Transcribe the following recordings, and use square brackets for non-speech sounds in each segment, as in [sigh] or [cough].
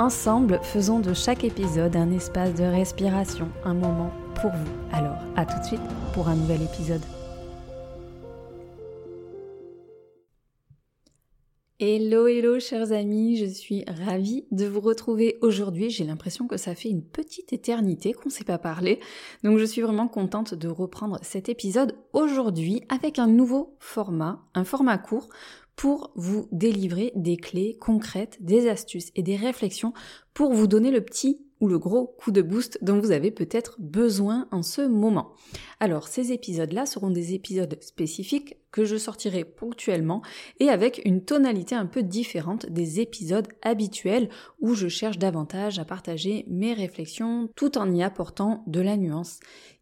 Ensemble, faisons de chaque épisode un espace de respiration, un moment pour vous. Alors, à tout de suite pour un nouvel épisode. Hello, hello, chers amis, je suis ravie de vous retrouver aujourd'hui. J'ai l'impression que ça fait une petite éternité qu'on ne s'est pas parlé, donc je suis vraiment contente de reprendre cet épisode aujourd'hui avec un nouveau format, un format court pour vous délivrer des clés concrètes, des astuces et des réflexions pour vous donner le petit ou le gros coup de boost dont vous avez peut-être besoin en ce moment. Alors ces épisodes-là seront des épisodes spécifiques que je sortirai ponctuellement et avec une tonalité un peu différente des épisodes habituels où je cherche davantage à partager mes réflexions tout en y apportant de la nuance.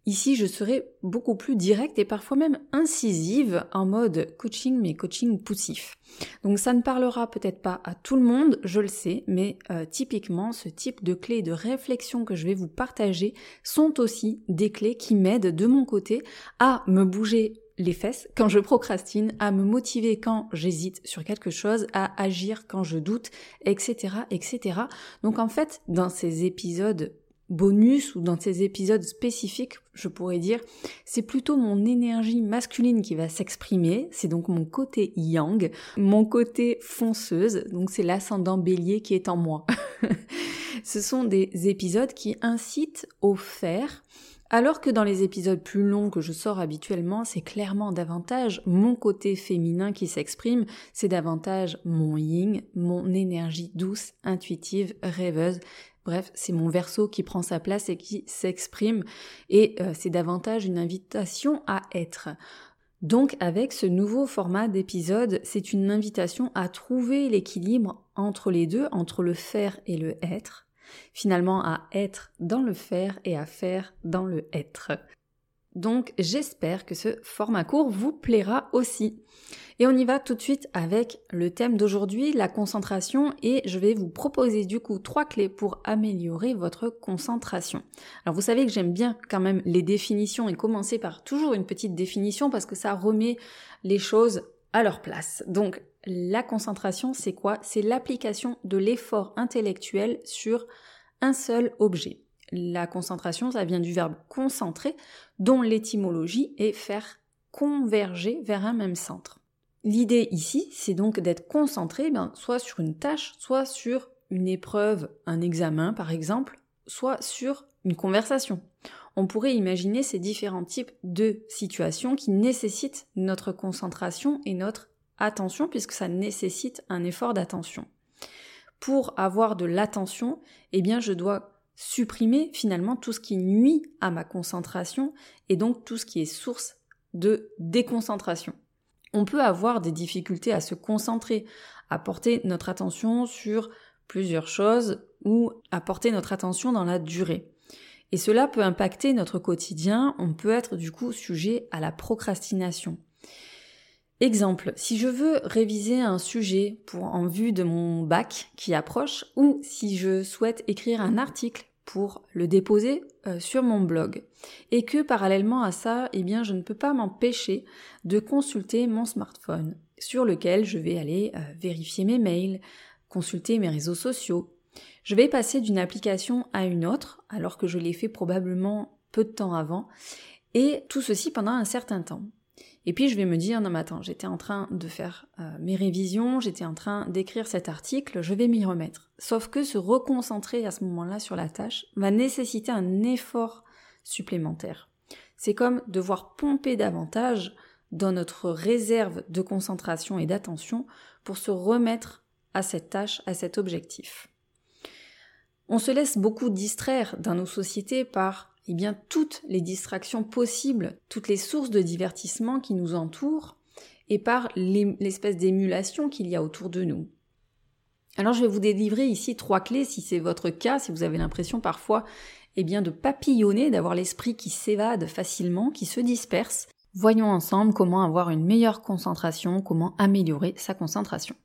Ici, je serai beaucoup plus directe et parfois même incisive en mode coaching, mais coaching poussif. Donc ça ne parlera peut-être pas à tout le monde, je le sais, mais euh, typiquement, ce type de clés de réflexion que je vais vous partager sont aussi des clés qui m'aident de mon côté à me bouger les fesses quand je procrastine, à me motiver quand j'hésite sur quelque chose, à agir quand je doute, etc., etc. Donc en fait, dans ces épisodes bonus ou dans ces épisodes spécifiques, je pourrais dire, c'est plutôt mon énergie masculine qui va s'exprimer, c'est donc mon côté yang, mon côté fonceuse, donc c'est l'ascendant bélier qui est en moi. [laughs] Ce sont des épisodes qui incitent au faire, alors que dans les épisodes plus longs que je sors habituellement, c'est clairement davantage mon côté féminin qui s'exprime, c'est davantage mon yin, mon énergie douce, intuitive, rêveuse, Bref, c'est mon verso qui prend sa place et qui s'exprime. Et euh, c'est davantage une invitation à être. Donc avec ce nouveau format d'épisode, c'est une invitation à trouver l'équilibre entre les deux, entre le faire et le être, finalement à être dans le faire et à faire dans le être. Donc j'espère que ce format court vous plaira aussi. Et on y va tout de suite avec le thème d'aujourd'hui, la concentration, et je vais vous proposer du coup trois clés pour améliorer votre concentration. Alors vous savez que j'aime bien quand même les définitions et commencer par toujours une petite définition parce que ça remet les choses à leur place. Donc la concentration, c'est quoi? C'est l'application de l'effort intellectuel sur un seul objet. La concentration, ça vient du verbe concentrer, dont l'étymologie est faire converger vers un même centre. L'idée ici, c'est donc d'être concentré ben, soit sur une tâche, soit sur une épreuve, un examen par exemple, soit sur une conversation. On pourrait imaginer ces différents types de situations qui nécessitent notre concentration et notre attention puisque ça nécessite un effort d'attention. Pour avoir de l'attention, eh je dois supprimer finalement tout ce qui nuit à ma concentration et donc tout ce qui est source de déconcentration. On peut avoir des difficultés à se concentrer, à porter notre attention sur plusieurs choses ou à porter notre attention dans la durée. Et cela peut impacter notre quotidien, on peut être du coup sujet à la procrastination. Exemple, si je veux réviser un sujet pour en vue de mon bac qui approche ou si je souhaite écrire un article pour le déposer euh, sur mon blog. Et que parallèlement à ça, eh bien, je ne peux pas m'empêcher de consulter mon smartphone sur lequel je vais aller euh, vérifier mes mails, consulter mes réseaux sociaux. Je vais passer d'une application à une autre, alors que je l'ai fait probablement peu de temps avant, et tout ceci pendant un certain temps. Et puis je vais me dire, non mais attends, j'étais en train de faire euh, mes révisions, j'étais en train d'écrire cet article, je vais m'y remettre. Sauf que se reconcentrer à ce moment-là sur la tâche va nécessiter un effort supplémentaire. C'est comme devoir pomper davantage dans notre réserve de concentration et d'attention pour se remettre à cette tâche, à cet objectif. On se laisse beaucoup distraire dans nos sociétés par eh bien, toutes les distractions possibles, toutes les sources de divertissement qui nous entourent, et par l'espèce d'émulation qu'il y a autour de nous. Alors je vais vous délivrer ici trois clés si c'est votre cas, si vous avez l'impression parfois eh bien de papillonner, d'avoir l'esprit qui s'évade facilement, qui se disperse. Voyons ensemble comment avoir une meilleure concentration, comment améliorer sa concentration.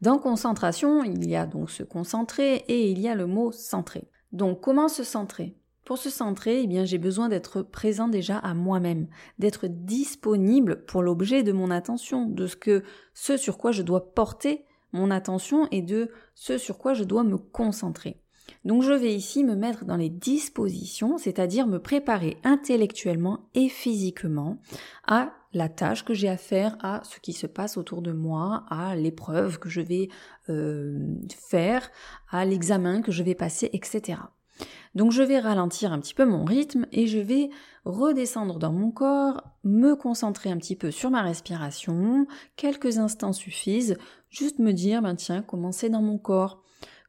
Dans concentration, il y a donc se concentrer et il y a le mot centrer. Donc comment se centrer? Pour se centrer, eh bien, j'ai besoin d'être présent déjà à moi-même, d'être disponible pour l'objet de mon attention, de ce ce sur quoi je dois porter mon attention et de ce sur quoi je dois me concentrer. Donc je vais ici me mettre dans les dispositions, c'est-à-dire me préparer intellectuellement et physiquement à la tâche que j'ai à faire, à ce qui se passe autour de moi, à l'épreuve que je vais euh, faire, à l'examen que je vais passer, etc. Donc je vais ralentir un petit peu mon rythme et je vais redescendre dans mon corps, me concentrer un petit peu sur ma respiration, quelques instants suffisent, juste me dire, ben tiens, comment c'est dans mon corps,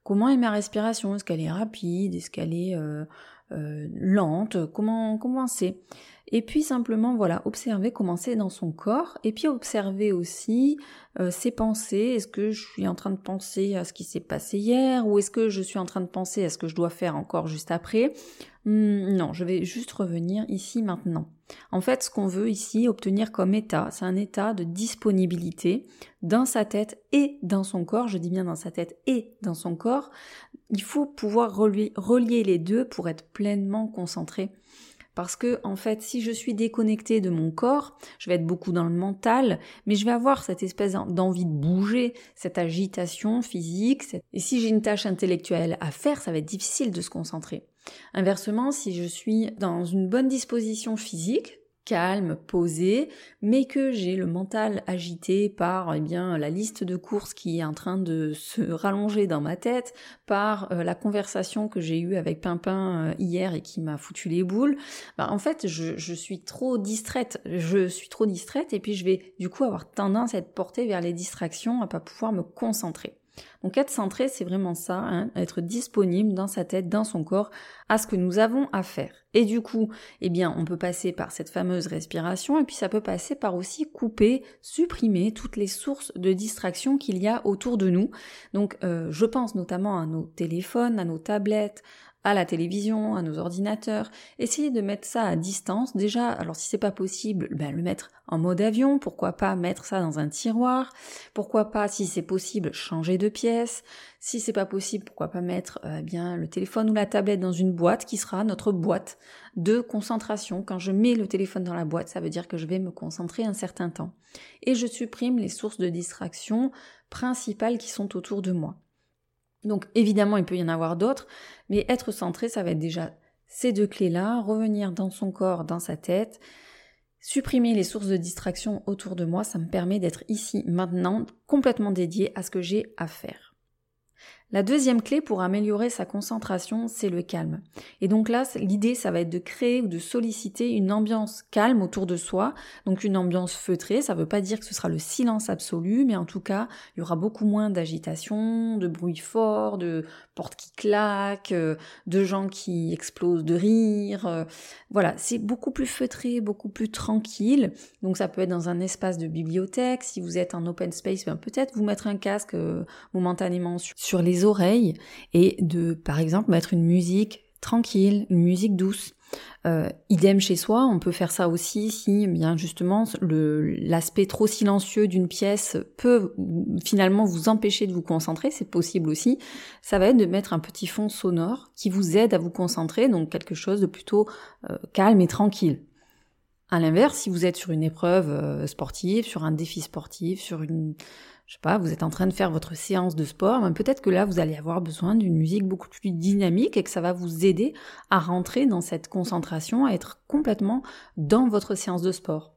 comment est ma respiration, est-ce qu'elle est rapide, est-ce qu'elle est, euh, euh, lente, comment, comment c'est? Et puis simplement, voilà, observer comment c'est dans son corps, et puis observer aussi euh, ses pensées. Est-ce que je suis en train de penser à ce qui s'est passé hier, ou est-ce que je suis en train de penser à ce que je dois faire encore juste après? Hmm, Non, je vais juste revenir ici maintenant. En fait, ce qu'on veut ici obtenir comme état, c'est un état de disponibilité dans sa tête et dans son corps. Je dis bien dans sa tête et dans son corps. Il faut pouvoir relier les deux pour être pleinement concentré parce que, en fait, si je suis déconnectée de mon corps, je vais être beaucoup dans le mental, mais je vais avoir cette espèce d'envie de bouger, cette agitation physique. Et si j'ai une tâche intellectuelle à faire, ça va être difficile de se concentrer. Inversement, si je suis dans une bonne disposition physique, calme, posé, mais que j'ai le mental agité par eh bien la liste de courses qui est en train de se rallonger dans ma tête, par euh, la conversation que j'ai eue avec Pimpin euh, hier et qui m'a foutu les boules, bah, en fait je, je, suis trop distraite, je suis trop distraite et puis je vais du coup avoir tendance à être portée vers les distractions, à pas pouvoir me concentrer. Donc être centré, c'est vraiment ça, hein, être disponible dans sa tête, dans son corps, à ce que nous avons à faire. Et du coup, eh bien, on peut passer par cette fameuse respiration, et puis ça peut passer par aussi couper, supprimer toutes les sources de distraction qu'il y a autour de nous. Donc, euh, je pense notamment à nos téléphones, à nos tablettes, à la télévision, à nos ordinateurs. Essayez de mettre ça à distance. Déjà, alors si c'est pas possible, ben, le mettre en mode avion. Pourquoi pas mettre ça dans un tiroir? Pourquoi pas, si c'est possible, changer de pièce? Si c'est pas possible, pourquoi pas mettre euh, eh bien le téléphone ou la tablette dans une boîte qui sera notre boîte de concentration. Quand je mets le téléphone dans la boîte, ça veut dire que je vais me concentrer un certain temps. Et je supprime les sources de distraction principales qui sont autour de moi. Donc évidemment, il peut y en avoir d'autres, mais être centré, ça va être déjà ces deux clés-là, revenir dans son corps, dans sa tête, supprimer les sources de distraction autour de moi, ça me permet d'être ici, maintenant, complètement dédié à ce que j'ai à faire. La deuxième clé pour améliorer sa concentration, c'est le calme. Et donc là, l'idée, ça va être de créer ou de solliciter une ambiance calme autour de soi, donc une ambiance feutrée. Ça ne veut pas dire que ce sera le silence absolu, mais en tout cas, il y aura beaucoup moins d'agitation, de bruit fort, de portes qui claquent, euh, de gens qui explosent de rire. Euh, voilà, c'est beaucoup plus feutré, beaucoup plus tranquille. Donc ça peut être dans un espace de bibliothèque. Si vous êtes en open space, ben peut-être vous mettre un casque euh, momentanément sur les oreilles et de, par exemple, mettre une musique tranquille, musique douce. Euh, idem chez soi, on peut faire ça aussi si bien justement l'aspect trop silencieux d'une pièce peut finalement vous empêcher de vous concentrer, c'est possible aussi. Ça va être de mettre un petit fond sonore qui vous aide à vous concentrer, donc quelque chose de plutôt euh, calme et tranquille. À l'inverse, si vous êtes sur une épreuve euh, sportive, sur un défi sportif, sur une je sais pas, vous êtes en train de faire votre séance de sport, peut-être que là vous allez avoir besoin d'une musique beaucoup plus dynamique et que ça va vous aider à rentrer dans cette concentration, à être complètement dans votre séance de sport.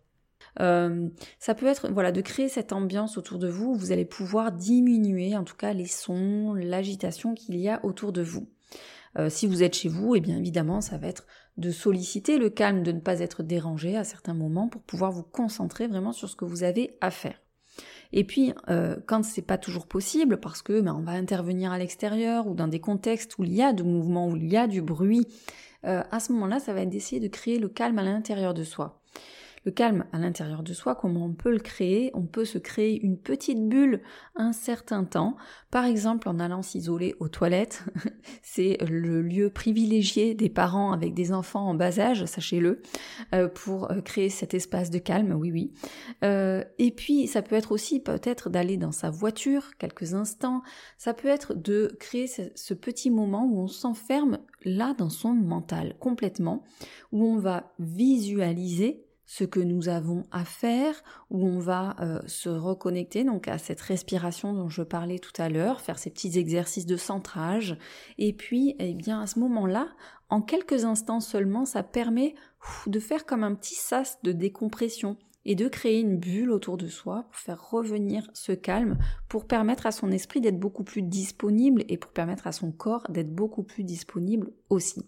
Euh, ça peut être voilà de créer cette ambiance autour de vous où vous allez pouvoir diminuer en tout cas les sons, l'agitation qu'il y a autour de vous. Euh, si vous êtes chez vous, et eh bien évidemment ça va être de solliciter le calme, de ne pas être dérangé à certains moments pour pouvoir vous concentrer vraiment sur ce que vous avez à faire. Et puis, euh, quand c'est pas toujours possible, parce que ben, on va intervenir à l'extérieur ou dans des contextes où il y a de mouvement, où il y a du bruit, euh, à ce moment-là, ça va être d'essayer de créer le calme à l'intérieur de soi. Le calme à l'intérieur de soi, comment on peut le créer? On peut se créer une petite bulle un certain temps, par exemple en allant s'isoler aux toilettes. [laughs] C'est le lieu privilégié des parents avec des enfants en bas âge, sachez-le, euh, pour euh, créer cet espace de calme, oui oui. Euh, et puis ça peut être aussi peut-être d'aller dans sa voiture quelques instants, ça peut être de créer ce petit moment où on s'enferme là dans son mental complètement, où on va visualiser ce que nous avons à faire, où on va euh, se reconnecter donc à cette respiration dont je parlais tout à l'heure, faire ces petits exercices de centrage, et puis eh bien à ce moment-là, en quelques instants seulement, ça permet de faire comme un petit sas de décompression et de créer une bulle autour de soi pour faire revenir ce calme, pour permettre à son esprit d'être beaucoup plus disponible et pour permettre à son corps d'être beaucoup plus disponible aussi.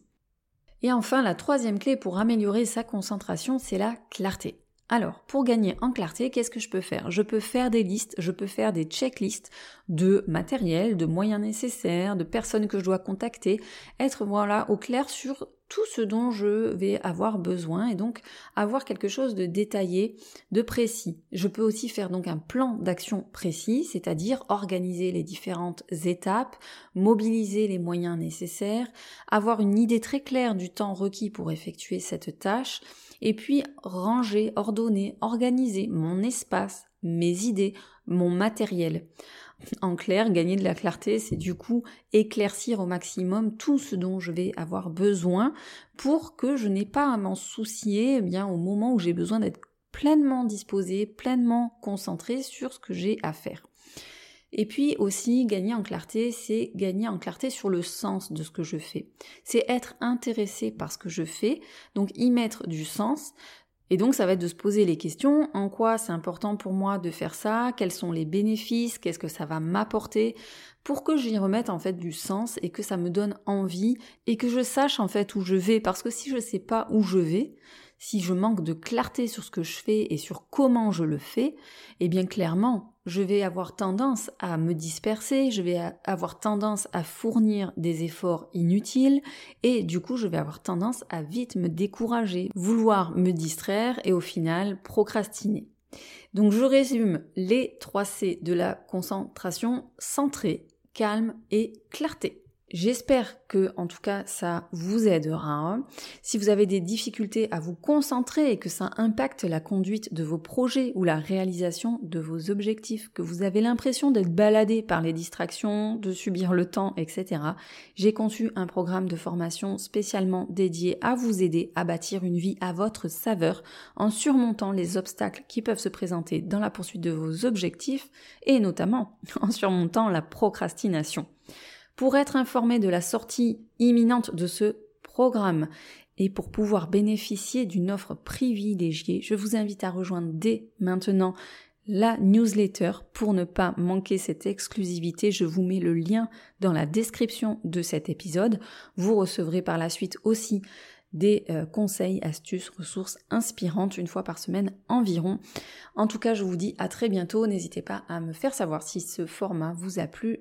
Et enfin, la troisième clé pour améliorer sa concentration, c'est la clarté. Alors, pour gagner en clarté, qu'est-ce que je peux faire? Je peux faire des listes, je peux faire des checklists de matériel, de moyens nécessaires, de personnes que je dois contacter, être voilà au clair sur tout ce dont je vais avoir besoin et donc avoir quelque chose de détaillé, de précis. Je peux aussi faire donc un plan d'action précis, c'est-à-dire organiser les différentes étapes, mobiliser les moyens nécessaires, avoir une idée très claire du temps requis pour effectuer cette tâche, et puis ranger, ordonner, organiser mon espace, mes idées, mon matériel. En clair, gagner de la clarté, c'est du coup éclaircir au maximum tout ce dont je vais avoir besoin pour que je n'ai pas à m'en soucier eh bien au moment où j'ai besoin d'être pleinement disposé, pleinement concentré sur ce que j'ai à faire. Et puis aussi, gagner en clarté, c'est gagner en clarté sur le sens de ce que je fais. C'est être intéressé par ce que je fais, donc y mettre du sens, et donc ça va être de se poser les questions, en quoi c'est important pour moi de faire ça, quels sont les bénéfices, qu'est-ce que ça va m'apporter, pour que j'y remette en fait du sens et que ça me donne envie et que je sache en fait où je vais, parce que si je ne sais pas où je vais, si je manque de clarté sur ce que je fais et sur comment je le fais, eh bien clairement, je vais avoir tendance à me disperser, je vais avoir tendance à fournir des efforts inutiles et du coup je vais avoir tendance à vite me décourager, vouloir me distraire et au final procrastiner. Donc je résume les 3 C de la concentration centrée, calme et clarté. J'espère que, en tout cas, ça vous aidera. Hein. Si vous avez des difficultés à vous concentrer et que ça impacte la conduite de vos projets ou la réalisation de vos objectifs, que vous avez l'impression d'être baladé par les distractions, de subir le temps, etc., j'ai conçu un programme de formation spécialement dédié à vous aider à bâtir une vie à votre saveur en surmontant les obstacles qui peuvent se présenter dans la poursuite de vos objectifs et notamment [laughs] en surmontant la procrastination. Pour être informé de la sortie imminente de ce programme et pour pouvoir bénéficier d'une offre privilégiée, je vous invite à rejoindre dès maintenant la newsletter pour ne pas manquer cette exclusivité. Je vous mets le lien dans la description de cet épisode. Vous recevrez par la suite aussi des euh, conseils, astuces, ressources inspirantes une fois par semaine environ. En tout cas, je vous dis à très bientôt. N'hésitez pas à me faire savoir si ce format vous a plu